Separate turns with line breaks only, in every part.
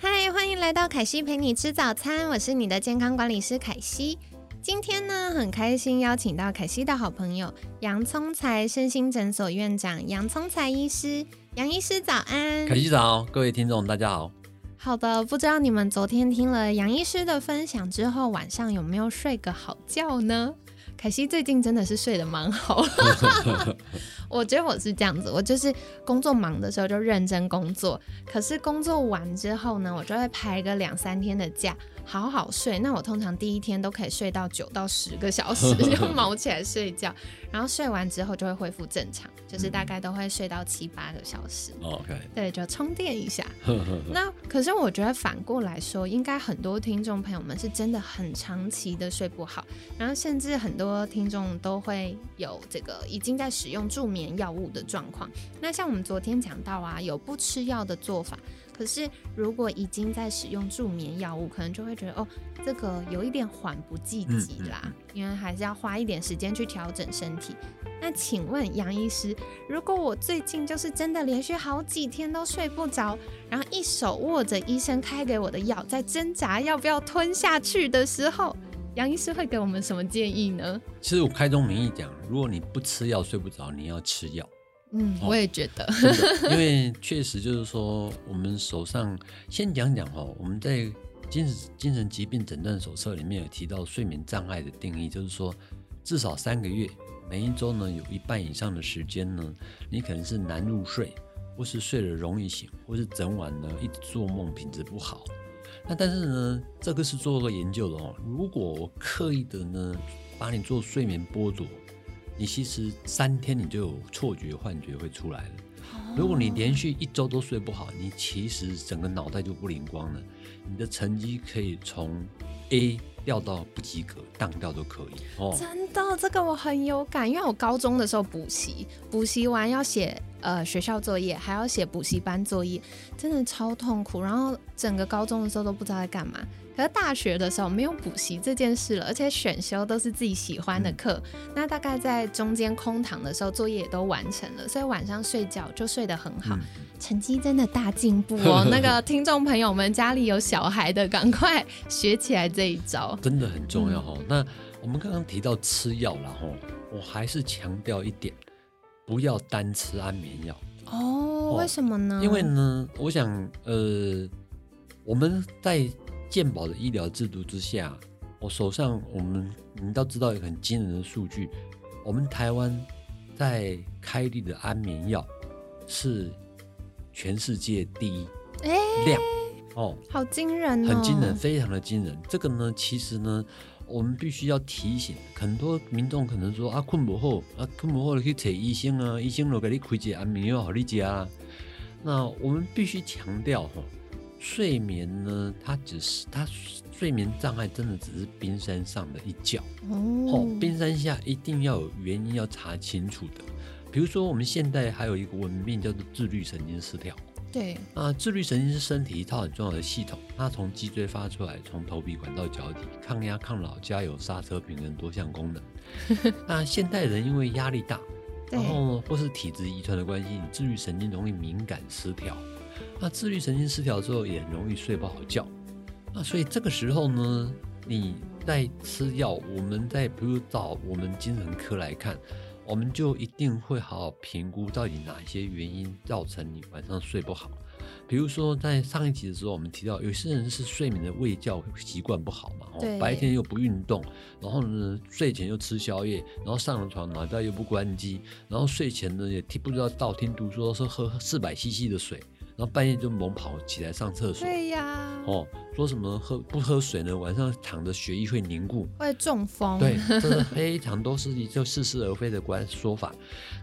嗨，欢迎来到凯西陪你吃早餐，我是你的健康管理师凯西。今天呢，很开心邀请到凯西的好朋友杨聪才身心诊所院长杨聪才医师。杨医师早安，
凯西早，各位听众大家好。
好的，不知道你们昨天听了杨医师的分享之后，晚上有没有睡个好觉呢？凯西最近真的是睡得蛮好。我觉得我是这样子，我就是工作忙的时候就认真工作，可是工作完之后呢，我就会排个两三天的假，好好睡。那我通常第一天都可以睡到九到十个小时，就毛起来睡觉，然后睡完之后就会恢复正常，就是大概都会睡到七八个小时。
OK，
对，就充电一下。那可是我觉得反过来说，应该很多听众朋友们是真的很长期的睡不好，然后甚至很多听众都会有这个已经在使用助眠。眠药物的状况，那像我们昨天讲到啊，有不吃药的做法。可是如果已经在使用助眠药物，可能就会觉得哦，这个有一点缓不济急啦，因为还是要花一点时间去调整身体。那请问杨医师，如果我最近就是真的连续好几天都睡不着，然后一手握着医生开给我的药，在挣扎要不要吞下去的时候，杨医师会给我们什么建议呢？
其实我开宗明义讲，如果你不吃药睡不着，你要吃药。
嗯，我也觉得，
因为确实就是说，我们手上先讲讲哈，我们在精神精神疾病诊断手册里面有提到睡眠障碍的定义，就是说至少三个月，每一周呢有一半以上的时间呢，你可能是难入睡，或是睡得容易醒，或是整晚呢一直做梦，品质不好。那但是呢，这个是做个研究的哦，如果我刻意的呢把你做睡眠剥夺。你其实三天你就有错觉、幻觉会出来了。如果你连续一周都睡不好，你其实整个脑袋就不灵光了。你的成绩可以从 A 掉到不及格、当掉都可以。
哦，真的，这个我很有感，因为我高中的时候补习，补习完要写呃学校作业，还要写补习班作业，真的超痛苦。然后整个高中的时候都不知道在干嘛。可是大学的时候没有补习这件事了，而且选修都是自己喜欢的课。那大概在中间空堂的时候，作业也都完成了，所以晚上睡觉就睡得很好，成绩真的大进步哦。那个听众朋友们家里有小孩的，赶快学起来这一招，
真的很重要哈。那我们刚刚提到吃药了哈，我还是强调一点，不要单吃安眠药
哦。为什么呢？
因为呢，我想呃，我们在健保的医疗制度之下，我手上我们你都知道一个很惊人的数据，我们台湾在开立的安眠药是全世界第一量
哦，好惊人，
很惊人，非常的惊人。这个呢，其实呢，我们必须要提醒很多民众，可能说啊，困不好啊，困不好你去找医生啊，医生就给你开一安眠药好你加。那我们必须强调哈。睡眠呢，它只是它睡眠障碍，真的只是冰山上的一角哦。冰山下一定要有原因，要查清楚的。比如说，我们现代还有一个文病叫做自律神经失调。
对
啊，自律神经是身体一套很重要的系统，它从脊椎发出来，从头皮管到脚底，抗压、抗老、加油、刹车、平衡多项功能。那现代人因为压力大，然后或是体质遗传的关系，你自律神经容易敏感失调。那自律神经失调之后，也容易睡不好觉。那所以这个时候呢，你在吃药，我们在比如找我们精神科来看，我们就一定会好好评估到底哪些原因造成你晚上睡不好。比如说在上一集的时候，我们提到有些人是睡眠的胃觉习惯不好嘛，白天又不运动，然后呢睡前又吃宵夜，然后上了床脑袋又不关机，然后睡前呢也听不知道道听途说说喝四百 CC 的水。然后半夜就猛跑起来上厕所，
对呀，
哦，说什么喝不喝水呢？晚上躺着血液会凝固，
会中风。
对，这是 非常多是就似是而非的关说法。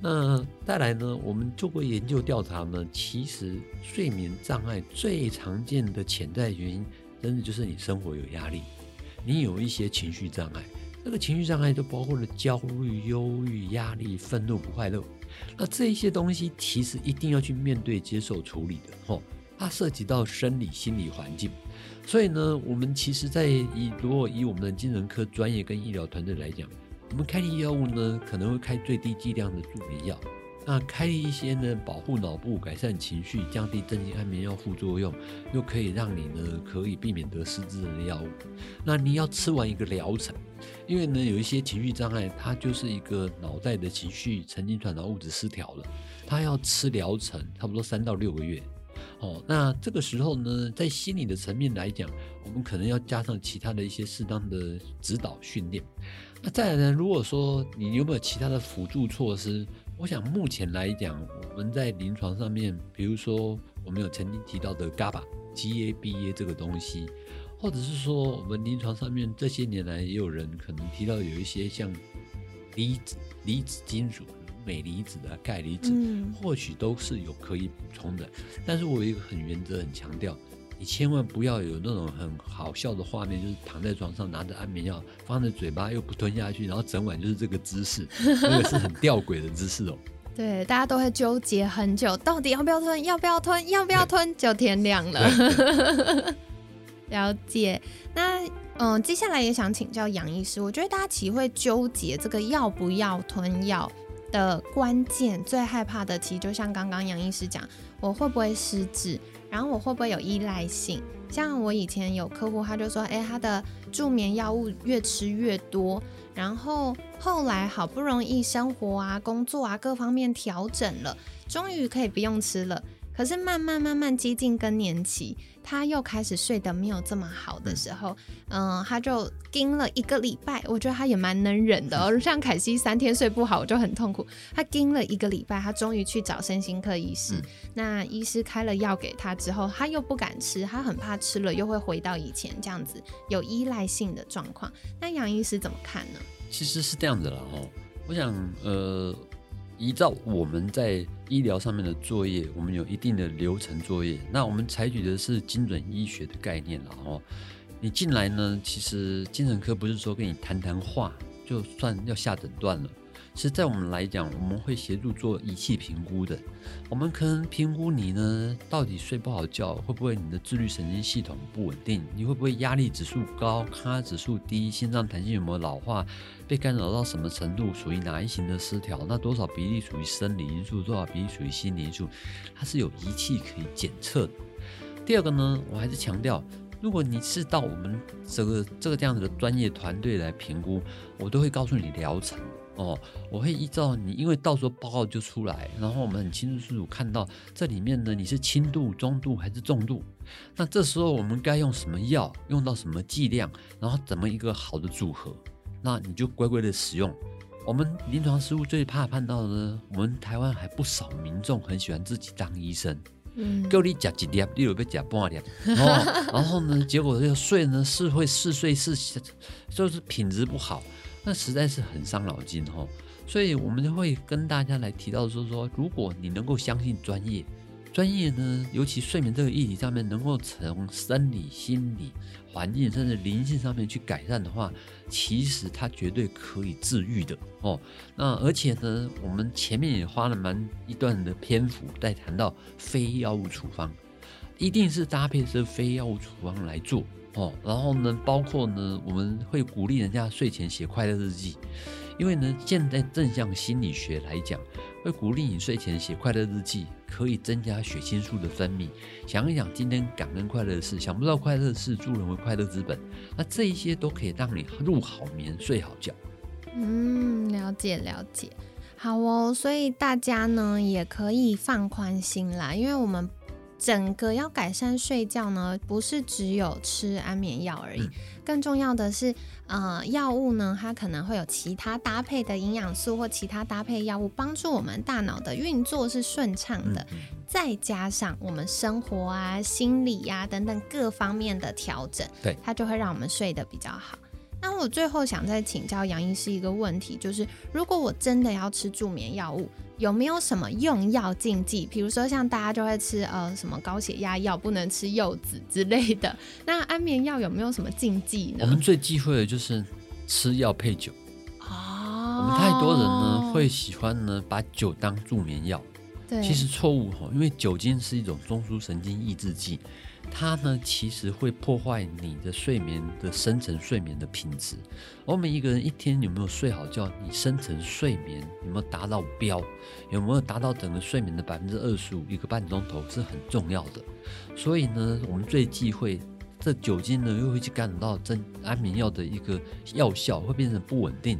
那再来呢？我们做过研究调查呢，其实睡眠障碍最常见的潜在原因真的就是你生活有压力，你有一些情绪障碍。这个情绪障碍都包括了焦虑、忧郁、压力、愤怒、不快乐。那这一些东西其实一定要去面对、接受、处理的。吼，它涉及到生理、心理环境。所以呢，我们其实，在以如果以我们的精神科专业跟医疗团队来讲，我们开立药物呢，可能会开最低剂量的助眠药。那开一些呢，保护脑部、改善情绪、降低镇静安眠药副作用，又可以让你呢可以避免得失智的药物。那你要吃完一个疗程，因为呢有一些情绪障碍，它就是一个脑袋的情绪神经传导物质失调了，它要吃疗程，差不多三到六个月。哦，那这个时候呢，在心理的层面来讲，我们可能要加上其他的一些适当的指导训练。那再来呢，如果说你有没有其他的辅助措施？我想目前来讲，我们在临床上面，比如说我们有曾经提到的 GABA，G-A-B-A 这个东西，或者是说我们临床上面这些年来也有人可能提到有一些像离子、离子金属、镁离子的钙离子，或许都是有可以补充的。但是我有一个很原则、很强调。你千万不要有那种很好笑的画面，就是躺在床上拿着安眠药放在嘴巴又不吞下去，然后整晚就是这个姿势，那个是很吊诡的姿势哦。
对，大家都会纠结很久，到底要不要吞？要不要吞？要不要吞？就天亮了。了解。那嗯，接下来也想请教杨医师，我觉得大家其实会纠结这个要不要吞药的关键，最害怕的其实就像刚刚杨医师讲，我会不会失智？然后我会不会有依赖性？像我以前有客户，他就说，哎，他的助眠药物越吃越多，然后后来好不容易生活啊、工作啊各方面调整了，终于可以不用吃了。可是慢慢慢慢接近更年期，他又开始睡得没有这么好的时候，嗯，他就盯了一个礼拜。我觉得他也蛮能忍的哦。像凯西三天睡不好，我就很痛苦。他盯了一个礼拜，他终于去找身心科医师。那医师开了药给他之后，他又不敢吃，他很怕吃了又会回到以前这样子有依赖性的状况。那杨医师怎么看呢？
其实是这样子了哦。我想，呃。依照我们在医疗上面的作业，我们有一定的流程作业。那我们采取的是精准医学的概念了哦。你进来呢，其实精神科不是说跟你谈谈话就算要下诊断了。其实，在我们来讲，我们会协助做仪器评估的。我们可能评估你呢，到底睡不好觉，会不会你的自律神经系统不稳定？你会不会压力指数高，抗压指数低？心脏弹性有没有老化？被干扰到什么程度？属于哪一型的失调？那多少比例属于生理因素？多少比例属于心理因素？它是有仪器可以检测的。第二个呢，我还是强调，如果你是到我们这个这个这样子的专业团队来评估，我都会告诉你疗程。哦，我会依照你，因为到时候报告就出来，然后我们很清楚清楚看到这里面呢，你是轻度、中度还是重度？那这时候我们该用什么药，用到什么剂量，然后怎么一个好的组合？那你就乖乖的使用。我们临床师务最怕看到的呢，我们台湾还不少民众很喜欢自己当医生，嗯，够你夹几粒，例如被夹半粒，哦，然后呢，结果这个睡呢是会嗜睡是，就是品质不好。那实在是很伤脑筋哈，所以我们就会跟大家来提到说说，如果你能够相信专业，专业呢，尤其睡眠这个议题上面，能够从生理、心理、环境甚至灵性上面去改善的话，其实它绝对可以治愈的哦。那而且呢，我们前面也花了蛮一段的篇幅在谈到非药物处方，一定是搭配这非药物处方来做。哦，然后呢，包括呢，我们会鼓励人家睡前写快乐日记，因为呢，现在正向心理学来讲，会鼓励你睡前写快乐日记，可以增加血清素的分泌。想一想今天感恩快乐的事，想不到快乐的事，助人为快乐之本。那这一些都可以让你入好眠，睡好觉。
嗯，了解了解，好哦。所以大家呢也可以放宽心啦，因为我们。整个要改善睡觉呢，不是只有吃安眠药而已，更重要的是，呃，药物呢，它可能会有其他搭配的营养素或其他搭配药物，帮助我们大脑的运作是顺畅的，再加上我们生活啊、心理呀等等各方面的调整，
对，
它就会让我们睡得比较好。那我最后想再请教杨医师一个问题，就是如果我真的要吃助眠药物，有没有什么用药禁忌？比如说像大家就会吃呃什么高血压药，不能吃柚子之类的。那安眠药有没有什么禁忌呢？
我们最忌讳的就是吃药配酒。哦。我们太多人呢会喜欢呢把酒当助眠药，
对，
其实错误哈，因为酒精是一种中枢神经抑制剂。它呢，其实会破坏你的睡眠的深层睡眠的品质。我们一个人一天有没有睡好觉？你深层睡眠有没有达到标？有没有达到整个睡眠的百分之二十五？一个半钟头是很重要的。所以呢，我们最忌讳这酒精呢，又会去干扰到真安眠药的一个药效，会变成不稳定。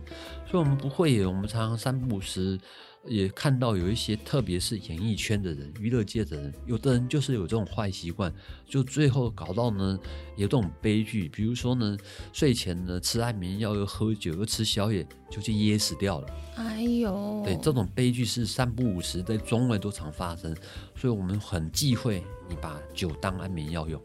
所以我们不会，我们常常三不五时。也看到有一些，特别是演艺圈的人、娱乐界的人，有的人就是有这种坏习惯，就最后搞到呢有这种悲剧。比如说呢，睡前呢吃安眠药，又喝酒，又吃宵夜，就去噎死掉了。
哎呦，
对，这种悲剧是三不五时，在中外都常发生，所以我们很忌讳你把酒当安眠药用。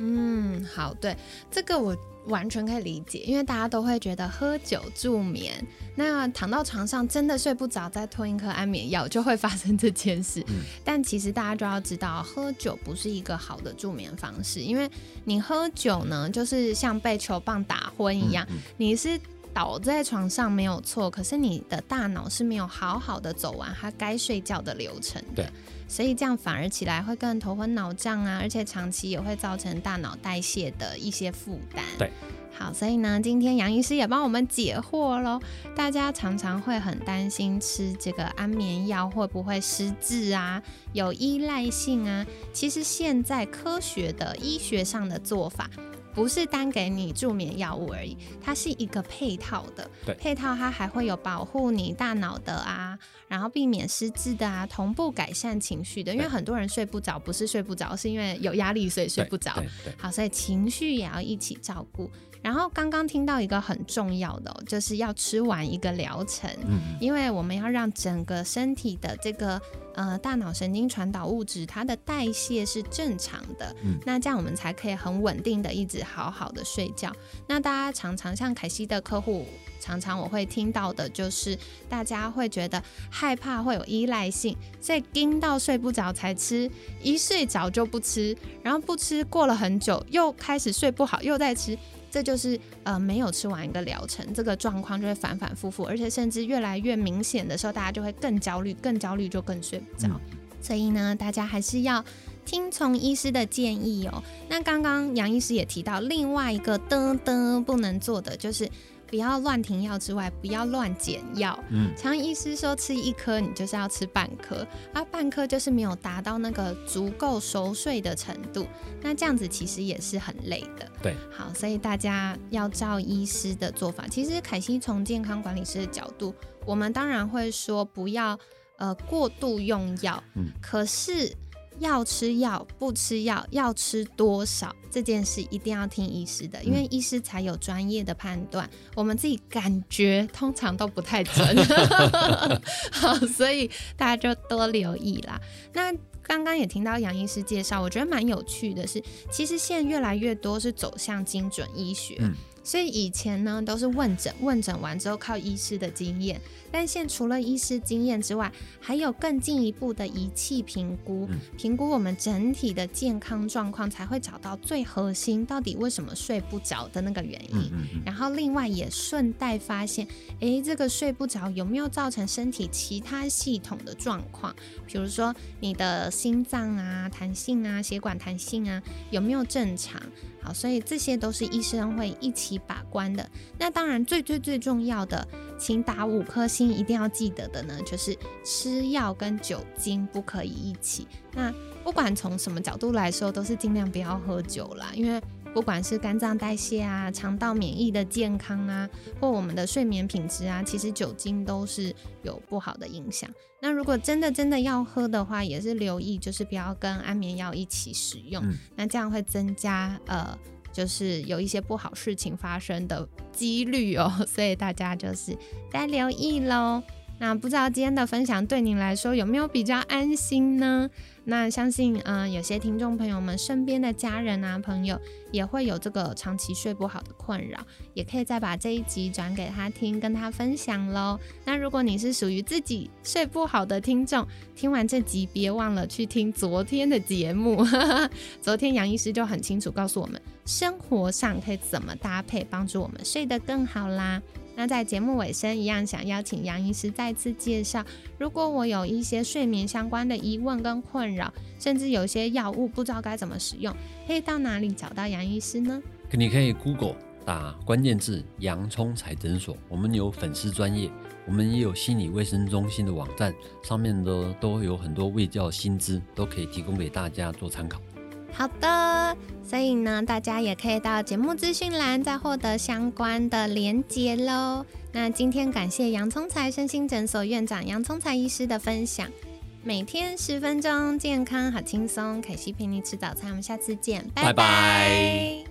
嗯，好，对，这个我。完全可以理解，因为大家都会觉得喝酒助眠，那躺到床上真的睡不着，再吞一颗安眠药就会发生这件事。但其实大家就要知道，喝酒不是一个好的助眠方式，因为你喝酒呢，就是像被球棒打昏一样，你是倒在床上没有错，可是你的大脑是没有好好的走完它该睡觉的流程的。所以这样反而起来会更头昏脑胀啊，而且长期也会造成大脑代谢的一些负担。
对，
好，所以呢，今天杨医师也帮我们解惑喽。大家常常会很担心吃这个安眠药会不会失智啊，有依赖性啊。其实现在科学的医学上的做法。不是单给你助眠药物而已，它是一个配套的。
对，
配套它还会有保护你大脑的啊，然后避免失智的啊，同步改善情绪的。因为很多人睡不着，不是睡不着，是因为有压力所以睡不着。好，所以情绪也要一起照顾。然后刚刚听到一个很重要的，就是要吃完一个疗程，因为我们要让整个身体的这个呃大脑神经传导物质它的代谢是正常的，那这样我们才可以很稳定的一直好好的睡觉。那大家常常像凯西的客户，常常我会听到的就是大家会觉得害怕会有依赖性，所以盯到睡不着才吃，一睡着就不吃，然后不吃过了很久又开始睡不好又在吃。这就是呃没有吃完一个疗程，这个状况就会反反复复，而且甚至越来越明显的时候，大家就会更焦虑，更焦虑就更睡不着。所以呢，大家还是要听从医师的建议哦。那刚刚杨医师也提到，另外一个的的不能做的就是。不要乱停药之外，不要乱减药。嗯，常医师说吃一颗，你就是要吃半颗，而半颗就是没有达到那个足够熟睡的程度。那这样子其实也是很累的。
对，
好，所以大家要照医师的做法。其实凯西从健康管理师的角度，我们当然会说不要呃过度用药。嗯，可是。要吃药不吃药，要吃多少这件事一定要听医师的，因为医师才有专业的判断。我们自己感觉通常都不太准，好，所以大家就多留意啦。那刚刚也听到杨医师介绍，我觉得蛮有趣的是，其实现在越来越多是走向精准医学。所以以前呢都是问诊，问诊完之后靠医师的经验，但现除了医师经验之外，还有更进一步的仪器评估，评估我们整体的健康状况，才会找到最核心到底为什么睡不着的那个原因。然后另外也顺带发现，诶，这个睡不着有没有造成身体其他系统的状况？比如说你的心脏啊、弹性啊、血管弹性啊有没有正常？好，所以这些都是医生会一起把关的。那当然，最最最重要的，请打五颗星，一定要记得的呢，就是吃药跟酒精不可以一起。那不管从什么角度来说，都是尽量不要喝酒啦，因为。不管是肝脏代谢啊、肠道免疫的健康啊，或我们的睡眠品质啊，其实酒精都是有不好的影响。那如果真的真的要喝的话，也是留意，就是不要跟安眠药一起使用，那这样会增加呃，就是有一些不好事情发生的几率哦。所以大家就是再留意喽。那不知道今天的分享对您来说有没有比较安心呢？那相信，嗯，有些听众朋友们身边的家人啊、朋友也会有这个长期睡不好的困扰，也可以再把这一集转给他听，跟他分享喽。那如果你是属于自己睡不好的听众，听完这集别忘了去听昨天的节目，昨天杨医师就很清楚告诉我们，生活上可以怎么搭配，帮助我们睡得更好啦。那在节目尾声，一样想邀请杨医师再次介绍。如果我有一些睡眠相关的疑问跟困扰，甚至有些药物不知道该怎么使用，可以到哪里找到杨医师呢？
你可以 Google 打关键字“洋葱彩诊所”，我们有粉丝专业，我们也有心理卫生中心的网站，上面的都有很多卫教薪资，都可以提供给大家做参考。
好的，所以呢，大家也可以到节目资讯栏再获得相关的连接喽。那今天感谢洋葱才身心诊所院长洋葱才医师的分享，每天十分钟，健康好轻松。凯西陪你吃早餐，我们下次见，拜拜。